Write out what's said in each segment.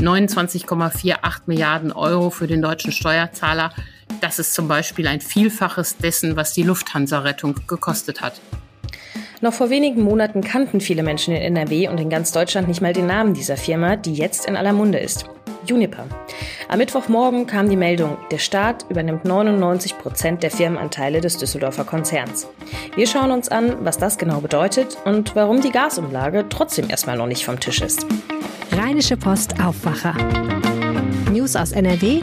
29,48 Milliarden Euro für den deutschen Steuerzahler. Das ist zum Beispiel ein Vielfaches dessen, was die Lufthansa-Rettung gekostet hat. Noch vor wenigen Monaten kannten viele Menschen in NRW und in ganz Deutschland nicht mal den Namen dieser Firma, die jetzt in aller Munde ist. Juniper. Am Mittwochmorgen kam die Meldung, der Staat übernimmt 99 Prozent der Firmenanteile des Düsseldorfer Konzerns. Wir schauen uns an, was das genau bedeutet und warum die Gasumlage trotzdem erstmal noch nicht vom Tisch ist. Rheinische Post Aufwacher. News aus NRW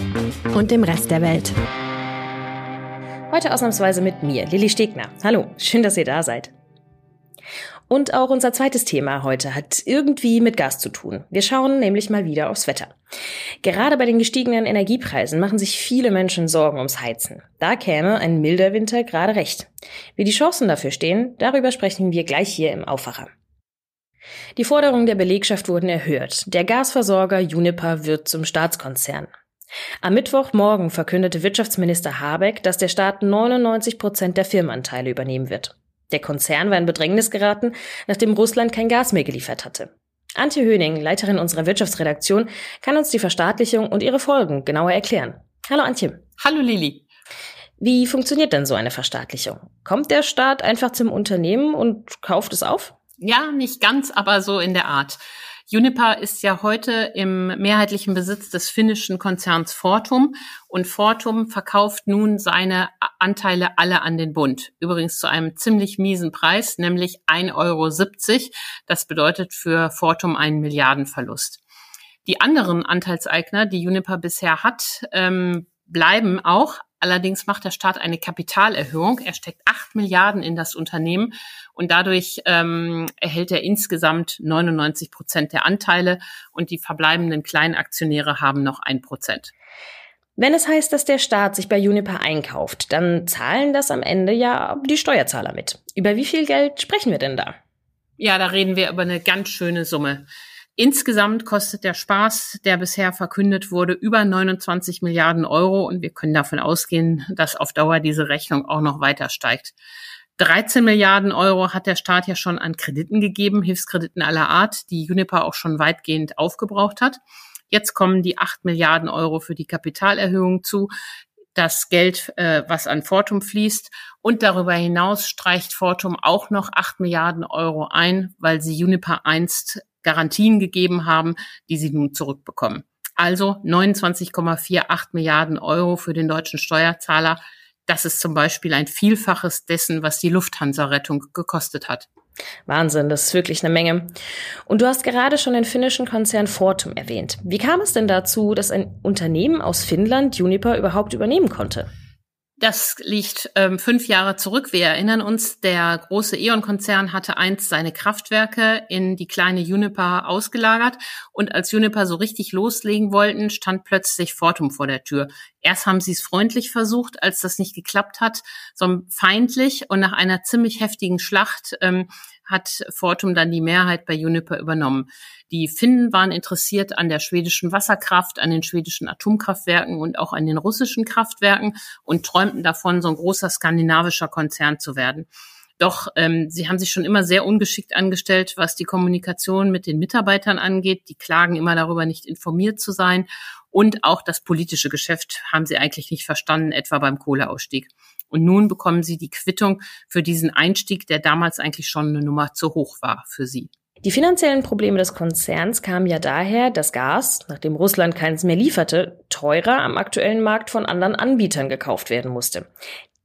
und dem Rest der Welt. Heute ausnahmsweise mit mir, Lilly Stegner. Hallo, schön, dass ihr da seid. Und auch unser zweites Thema heute hat irgendwie mit Gas zu tun. Wir schauen nämlich mal wieder aufs Wetter. Gerade bei den gestiegenen Energiepreisen machen sich viele Menschen Sorgen ums Heizen. Da käme ein milder Winter gerade recht. Wie die Chancen dafür stehen, darüber sprechen wir gleich hier im Aufwacher. Die Forderungen der Belegschaft wurden erhöht. Der Gasversorger Juniper wird zum Staatskonzern. Am Mittwochmorgen verkündete Wirtschaftsminister Habeck, dass der Staat 99 Prozent der Firmenanteile übernehmen wird. Der Konzern war in Bedrängnis geraten, nachdem Russland kein Gas mehr geliefert hatte. Antje Höning, Leiterin unserer Wirtschaftsredaktion, kann uns die Verstaatlichung und ihre Folgen genauer erklären. Hallo Antje. Hallo Lili. Wie funktioniert denn so eine Verstaatlichung? Kommt der Staat einfach zum Unternehmen und kauft es auf? Ja, nicht ganz, aber so in der Art. Juniper ist ja heute im mehrheitlichen Besitz des finnischen Konzerns Fortum und Fortum verkauft nun seine Anteile alle an den Bund. Übrigens zu einem ziemlich miesen Preis, nämlich 1,70 Euro. Das bedeutet für Fortum einen Milliardenverlust. Die anderen Anteilseigner, die Juniper bisher hat, ähm, bleiben auch, Allerdings macht der Staat eine Kapitalerhöhung. Er steckt acht Milliarden in das Unternehmen und dadurch ähm, erhält er insgesamt 99 Prozent der Anteile und die verbleibenden Kleinaktionäre haben noch ein Prozent. Wenn es heißt, dass der Staat sich bei Juniper einkauft, dann zahlen das am Ende ja die Steuerzahler mit. Über wie viel Geld sprechen wir denn da? Ja, da reden wir über eine ganz schöne Summe. Insgesamt kostet der Spaß, der bisher verkündet wurde, über 29 Milliarden Euro und wir können davon ausgehen, dass auf Dauer diese Rechnung auch noch weiter steigt. 13 Milliarden Euro hat der Staat ja schon an Krediten gegeben, Hilfskrediten aller Art, die Juniper auch schon weitgehend aufgebraucht hat. Jetzt kommen die 8 Milliarden Euro für die Kapitalerhöhung zu, das Geld, äh, was an Fortum fließt. Und darüber hinaus streicht Fortum auch noch 8 Milliarden Euro ein, weil sie Juniper einst Garantien gegeben haben, die sie nun zurückbekommen. Also 29,48 Milliarden Euro für den deutschen Steuerzahler. Das ist zum Beispiel ein Vielfaches dessen, was die Lufthansa-Rettung gekostet hat. Wahnsinn, das ist wirklich eine Menge. Und du hast gerade schon den finnischen Konzern Fortum erwähnt. Wie kam es denn dazu, dass ein Unternehmen aus Finnland Juniper überhaupt übernehmen konnte? Das liegt ähm, fünf Jahre zurück. Wir erinnern uns, der große E.ON-Konzern hatte einst seine Kraftwerke in die kleine Juniper ausgelagert. Und als Juniper so richtig loslegen wollten, stand plötzlich Fortum vor der Tür. Erst haben sie es freundlich versucht, als das nicht geklappt hat, sondern feindlich. Und nach einer ziemlich heftigen Schlacht ähm, hat Fortum dann die Mehrheit bei Juniper übernommen. Die Finnen waren interessiert an der schwedischen Wasserkraft, an den schwedischen Atomkraftwerken und auch an den russischen Kraftwerken und träumten davon, so ein großer skandinavischer Konzern zu werden. Doch ähm, sie haben sich schon immer sehr ungeschickt angestellt, was die Kommunikation mit den Mitarbeitern angeht. Die klagen immer darüber, nicht informiert zu sein. Und auch das politische Geschäft haben sie eigentlich nicht verstanden, etwa beim Kohleausstieg. Und nun bekommen sie die Quittung für diesen Einstieg, der damals eigentlich schon eine Nummer zu hoch war für sie. Die finanziellen Probleme des Konzerns kamen ja daher, dass Gas, nachdem Russland keins mehr lieferte, teurer am aktuellen Markt von anderen Anbietern gekauft werden musste.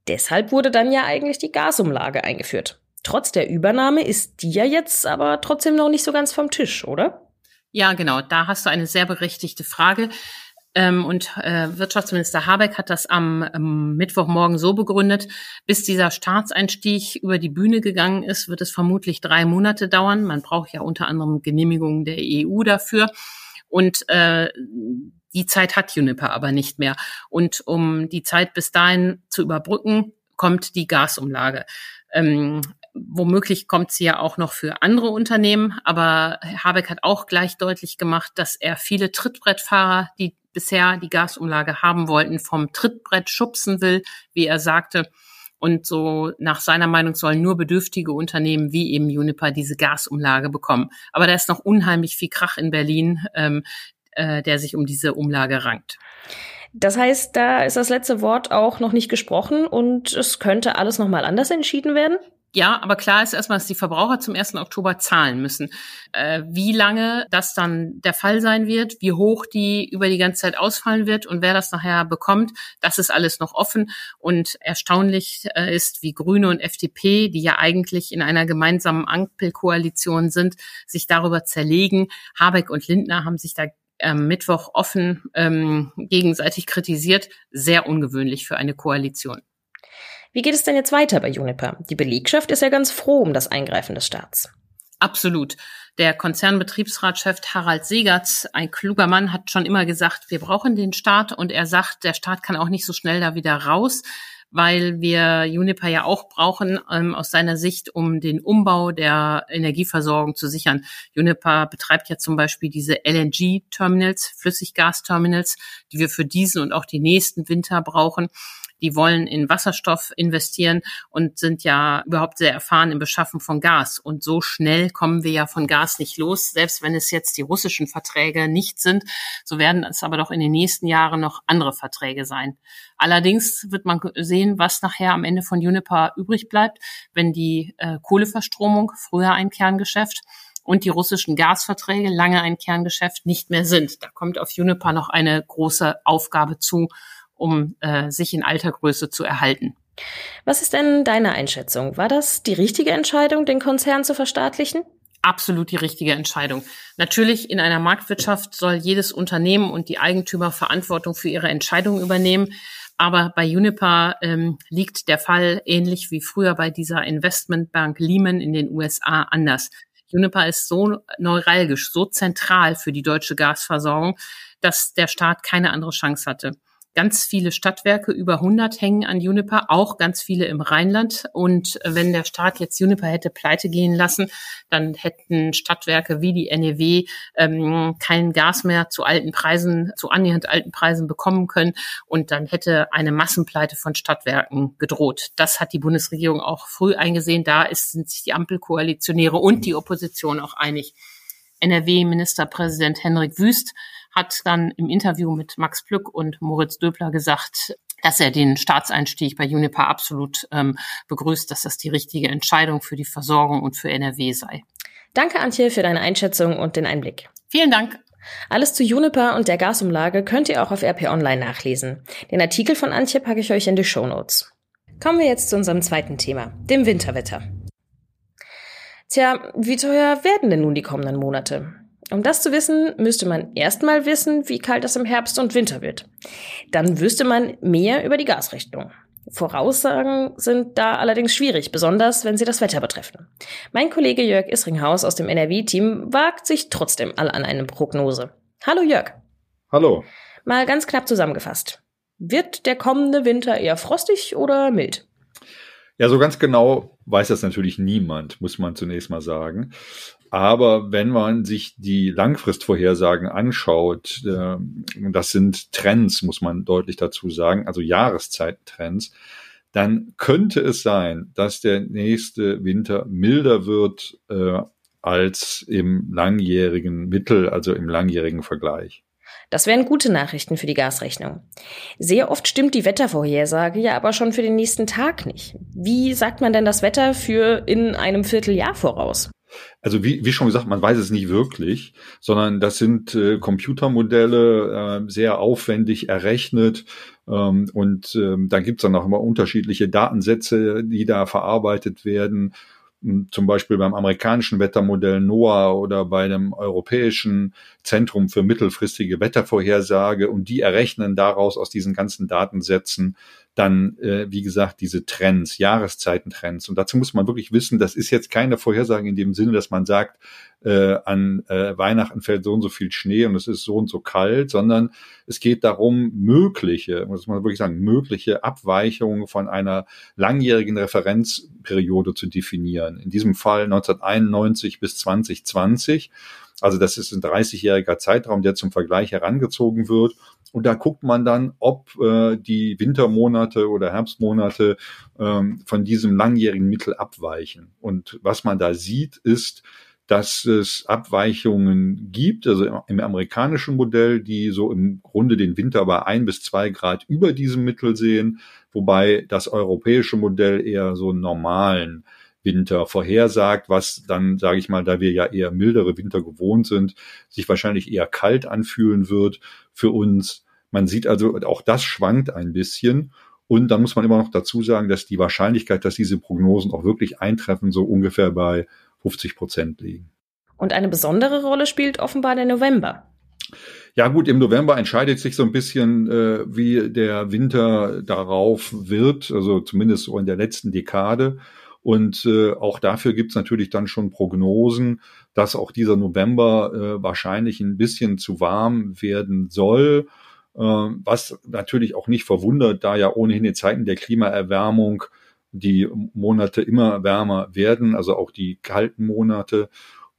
Deshalb wurde dann ja eigentlich die Gasumlage eingeführt. Trotz der Übernahme ist die ja jetzt aber trotzdem noch nicht so ganz vom Tisch, oder? Ja, genau. Da hast du eine sehr berechtigte Frage. Ähm, und äh, Wirtschaftsminister Habeck hat das am, am Mittwochmorgen so begründet, bis dieser Staatseinstieg über die Bühne gegangen ist, wird es vermutlich drei Monate dauern. Man braucht ja unter anderem Genehmigungen der EU dafür. Und äh, die Zeit hat Juniper aber nicht mehr. Und um die Zeit bis dahin zu überbrücken, kommt die Gasumlage. Ähm, womöglich kommt sie ja auch noch für andere Unternehmen, aber Habeck hat auch gleich deutlich gemacht, dass er viele Trittbrettfahrer, die bisher die Gasumlage haben wollten, vom Trittbrett schubsen will, wie er sagte. Und so nach seiner Meinung sollen nur bedürftige Unternehmen wie eben Juniper diese Gasumlage bekommen. Aber da ist noch unheimlich viel Krach in Berlin. Ähm, äh, der sich um diese Umlage rankt. Das heißt, da ist das letzte Wort auch noch nicht gesprochen und es könnte alles nochmal anders entschieden werden? Ja, aber klar ist erstmal, dass die Verbraucher zum 1. Oktober zahlen müssen. Äh, wie lange das dann der Fall sein wird, wie hoch die über die ganze Zeit ausfallen wird und wer das nachher bekommt, das ist alles noch offen. Und erstaunlich äh, ist, wie Grüne und FDP, die ja eigentlich in einer gemeinsamen Ampelkoalition sind, sich darüber zerlegen. Habeck und Lindner haben sich da am Mittwoch offen ähm, gegenseitig kritisiert. Sehr ungewöhnlich für eine Koalition. Wie geht es denn jetzt weiter bei Juniper? Die Belegschaft ist ja ganz froh um das Eingreifen des Staats. Absolut. Der Konzernbetriebsratschef Harald Segertz, ein kluger Mann, hat schon immer gesagt, wir brauchen den Staat und er sagt, der Staat kann auch nicht so schnell da wieder raus, weil wir Juniper ja auch brauchen ähm, aus seiner Sicht, um den Umbau der Energieversorgung zu sichern. Juniper betreibt ja zum Beispiel diese LNG-Terminals, Flüssiggasterminals, die wir für diesen und auch die nächsten Winter brauchen die wollen in Wasserstoff investieren und sind ja überhaupt sehr erfahren im Beschaffen von Gas. Und so schnell kommen wir ja von Gas nicht los. Selbst wenn es jetzt die russischen Verträge nicht sind, so werden es aber doch in den nächsten Jahren noch andere Verträge sein. Allerdings wird man sehen, was nachher am Ende von Juniper übrig bleibt, wenn die äh, Kohleverstromung, früher ein Kerngeschäft, und die russischen Gasverträge, lange ein Kerngeschäft, nicht mehr sind. Da kommt auf Juniper noch eine große Aufgabe zu, um äh, sich in alter Größe zu erhalten. Was ist denn deine Einschätzung? War das die richtige Entscheidung, den Konzern zu verstaatlichen? Absolut die richtige Entscheidung. Natürlich in einer Marktwirtschaft soll jedes Unternehmen und die Eigentümer Verantwortung für ihre Entscheidungen übernehmen. Aber bei Uniper ähm, liegt der Fall ähnlich wie früher bei dieser Investmentbank Lehman in den USA anders. Uniper ist so neuralgisch, so zentral für die deutsche Gasversorgung, dass der Staat keine andere Chance hatte ganz viele Stadtwerke, über 100 hängen an Juniper, auch ganz viele im Rheinland. Und wenn der Staat jetzt Juniper hätte pleite gehen lassen, dann hätten Stadtwerke wie die NEW ähm, kein Gas mehr zu alten Preisen, zu annähernd alten Preisen bekommen können. Und dann hätte eine Massenpleite von Stadtwerken gedroht. Das hat die Bundesregierung auch früh eingesehen. Da ist, sind sich die Ampelkoalitionäre und die Opposition auch einig. NRW-Ministerpräsident Henrik Wüst hat dann im Interview mit Max Plück und Moritz Döbler gesagt, dass er den Staatseinstieg bei Juniper absolut ähm, begrüßt, dass das die richtige Entscheidung für die Versorgung und für NRW sei. Danke, Antje, für deine Einschätzung und den Einblick. Vielen Dank. Alles zu Juniper und der Gasumlage könnt ihr auch auf RP Online nachlesen. Den Artikel von Antje packe ich euch in die Show Notes. Kommen wir jetzt zu unserem zweiten Thema, dem Winterwetter. Tja, wie teuer werden denn nun die kommenden Monate? Um das zu wissen, müsste man erstmal wissen, wie kalt es im Herbst und Winter wird. Dann wüsste man mehr über die Gasrichtung. Voraussagen sind da allerdings schwierig, besonders wenn sie das Wetter betreffen. Mein Kollege Jörg Isringhaus aus dem NRW-Team wagt sich trotzdem all an eine Prognose. Hallo Jörg. Hallo. Mal ganz knapp zusammengefasst. Wird der kommende Winter eher frostig oder mild? Ja, so ganz genau weiß das natürlich niemand, muss man zunächst mal sagen. Aber wenn man sich die Langfristvorhersagen anschaut, äh, das sind Trends, muss man deutlich dazu sagen, also Jahreszeittrends, dann könnte es sein, dass der nächste Winter milder wird äh, als im langjährigen Mittel, also im langjährigen Vergleich. Das wären gute Nachrichten für die Gasrechnung. Sehr oft stimmt die Wettervorhersage ja aber schon für den nächsten Tag nicht. Wie sagt man denn das Wetter für in einem Vierteljahr voraus? Also wie, wie schon gesagt, man weiß es nicht wirklich, sondern das sind äh, Computermodelle, äh, sehr aufwendig errechnet. Ähm, und ähm, dann gibt's dann auch immer unterschiedliche Datensätze, die da verarbeitet werden zum Beispiel beim amerikanischen Wettermodell NOAA oder bei dem europäischen Zentrum für mittelfristige Wettervorhersage und die errechnen daraus aus diesen ganzen Datensätzen dann, äh, wie gesagt, diese Trends, Jahreszeitentrends. Und dazu muss man wirklich wissen, das ist jetzt keine Vorhersage in dem Sinne, dass man sagt, äh, an äh, Weihnachten fällt so und so viel Schnee und es ist so und so kalt, sondern es geht darum, mögliche, muss man wirklich sagen, mögliche Abweichungen von einer langjährigen Referenzperiode zu definieren. In diesem Fall 1991 bis 2020. Also das ist ein 30-jähriger Zeitraum, der zum Vergleich herangezogen wird. Und da guckt man dann, ob äh, die Wintermonate oder Herbstmonate ähm, von diesem langjährigen Mittel abweichen. Und was man da sieht, ist, dass es Abweichungen gibt, also im amerikanischen Modell, die so im Grunde den Winter bei ein bis zwei Grad über diesem Mittel sehen, wobei das europäische Modell eher so einen normalen Winter vorhersagt, was dann, sage ich mal, da wir ja eher mildere Winter gewohnt sind, sich wahrscheinlich eher kalt anfühlen wird für uns. Man sieht also, auch das schwankt ein bisschen. Und dann muss man immer noch dazu sagen, dass die Wahrscheinlichkeit, dass diese Prognosen auch wirklich eintreffen, so ungefähr bei 50 Prozent liegen. Und eine besondere Rolle spielt offenbar der November. Ja gut, im November entscheidet sich so ein bisschen, äh, wie der Winter darauf wird, also zumindest so in der letzten Dekade. Und äh, auch dafür gibt's natürlich dann schon Prognosen, dass auch dieser November äh, wahrscheinlich ein bisschen zu warm werden soll. Äh, was natürlich auch nicht verwundert, da ja ohnehin in Zeiten der Klimaerwärmung die Monate immer wärmer werden, also auch die kalten Monate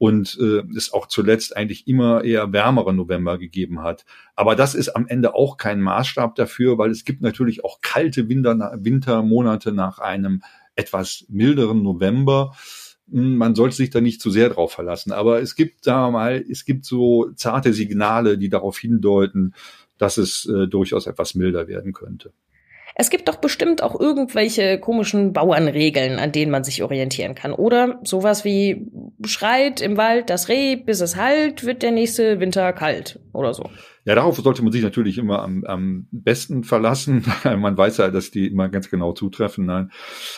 und äh, es auch zuletzt eigentlich immer eher wärmere November gegeben hat. Aber das ist am Ende auch kein Maßstab dafür, weil es gibt natürlich auch kalte Winter, Wintermonate nach einem etwas milderen November. Hm, man sollte sich da nicht zu sehr drauf verlassen. Aber es gibt, sagen wir mal, es gibt so zarte Signale, die darauf hindeuten, dass es äh, durchaus etwas milder werden könnte. Es gibt doch bestimmt auch irgendwelche komischen Bauernregeln, an denen man sich orientieren kann. Oder sowas wie schreit im Wald das Reh, bis es halt, wird der nächste Winter kalt oder so. Ja, darauf sollte man sich natürlich immer am, am besten verlassen. man weiß ja, dass die immer ganz genau zutreffen. Nein,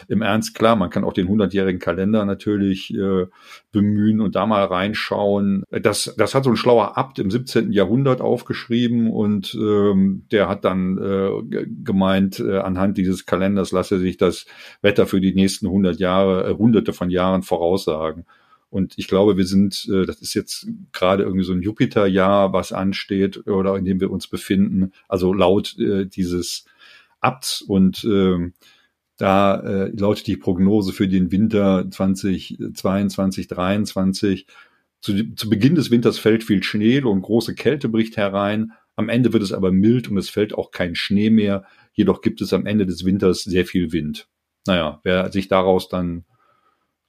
im Ernst, klar, man kann auch den 100-jährigen Kalender natürlich äh, bemühen und da mal reinschauen. Das, das hat so ein schlauer Abt im 17. Jahrhundert aufgeschrieben und ähm, der hat dann äh, gemeint, äh, anhand dieses Kalenders lasse sich das Wetter für die nächsten 100 Jahre, äh, hunderte von Jahren voraussagen. Und ich glaube, wir sind, äh, das ist jetzt gerade irgendwie so ein Jupiterjahr, was ansteht oder in dem wir uns befinden. Also laut äh, dieses Abts und äh, da äh, lautet die Prognose für den Winter 2022, 2023. Zu, zu Beginn des Winters fällt viel Schnee und große Kälte bricht herein. Am Ende wird es aber mild und es fällt auch kein Schnee mehr. Jedoch gibt es am Ende des Winters sehr viel Wind. Naja, wer sich daraus dann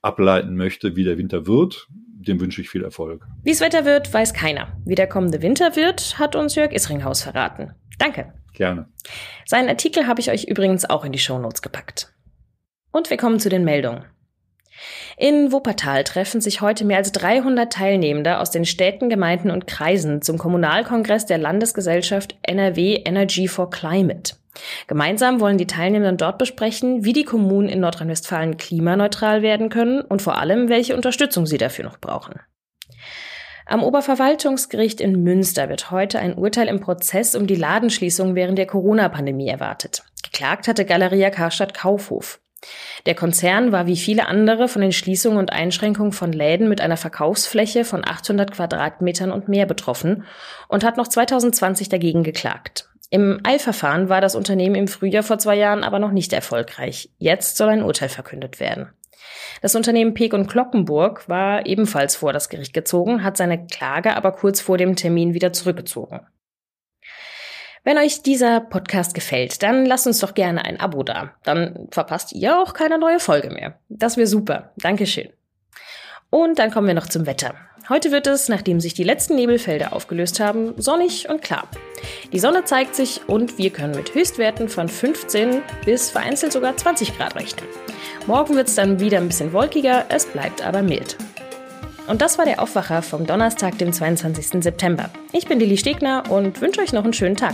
ableiten möchte, wie der Winter wird, dem wünsche ich viel Erfolg. Wie es Wetter wird, weiß keiner. Wie der kommende Winter wird, hat uns Jörg Isringhaus verraten. Danke. Gerne. Seinen Artikel habe ich euch übrigens auch in die Shownotes gepackt. Und wir kommen zu den Meldungen. In Wuppertal treffen sich heute mehr als 300 Teilnehmende aus den Städten, Gemeinden und Kreisen zum Kommunalkongress der Landesgesellschaft NRW Energy for Climate. Gemeinsam wollen die Teilnehmenden dort besprechen, wie die Kommunen in Nordrhein-Westfalen klimaneutral werden können und vor allem, welche Unterstützung sie dafür noch brauchen. Am Oberverwaltungsgericht in Münster wird heute ein Urteil im Prozess um die Ladenschließung während der Corona-Pandemie erwartet. Geklagt hatte Galeria Karstadt Kaufhof. Der Konzern war wie viele andere von den Schließungen und Einschränkungen von Läden mit einer Verkaufsfläche von 800 Quadratmetern und mehr betroffen und hat noch 2020 dagegen geklagt. Im Eilverfahren war das Unternehmen im Frühjahr vor zwei Jahren aber noch nicht erfolgreich. Jetzt soll ein Urteil verkündet werden. Das Unternehmen Peek und Glockenburg war ebenfalls vor das Gericht gezogen, hat seine Klage aber kurz vor dem Termin wieder zurückgezogen. Wenn euch dieser Podcast gefällt, dann lasst uns doch gerne ein Abo da. Dann verpasst ihr auch keine neue Folge mehr. Das wäre super. Dankeschön. Und dann kommen wir noch zum Wetter. Heute wird es, nachdem sich die letzten Nebelfelder aufgelöst haben, sonnig und klar. Die Sonne zeigt sich und wir können mit Höchstwerten von 15 bis vereinzelt sogar 20 Grad rechnen. Morgen wird es dann wieder ein bisschen wolkiger, es bleibt aber mild. Und das war der Aufwacher vom Donnerstag, dem 22. September. Ich bin Lili Stegner und wünsche euch noch einen schönen Tag.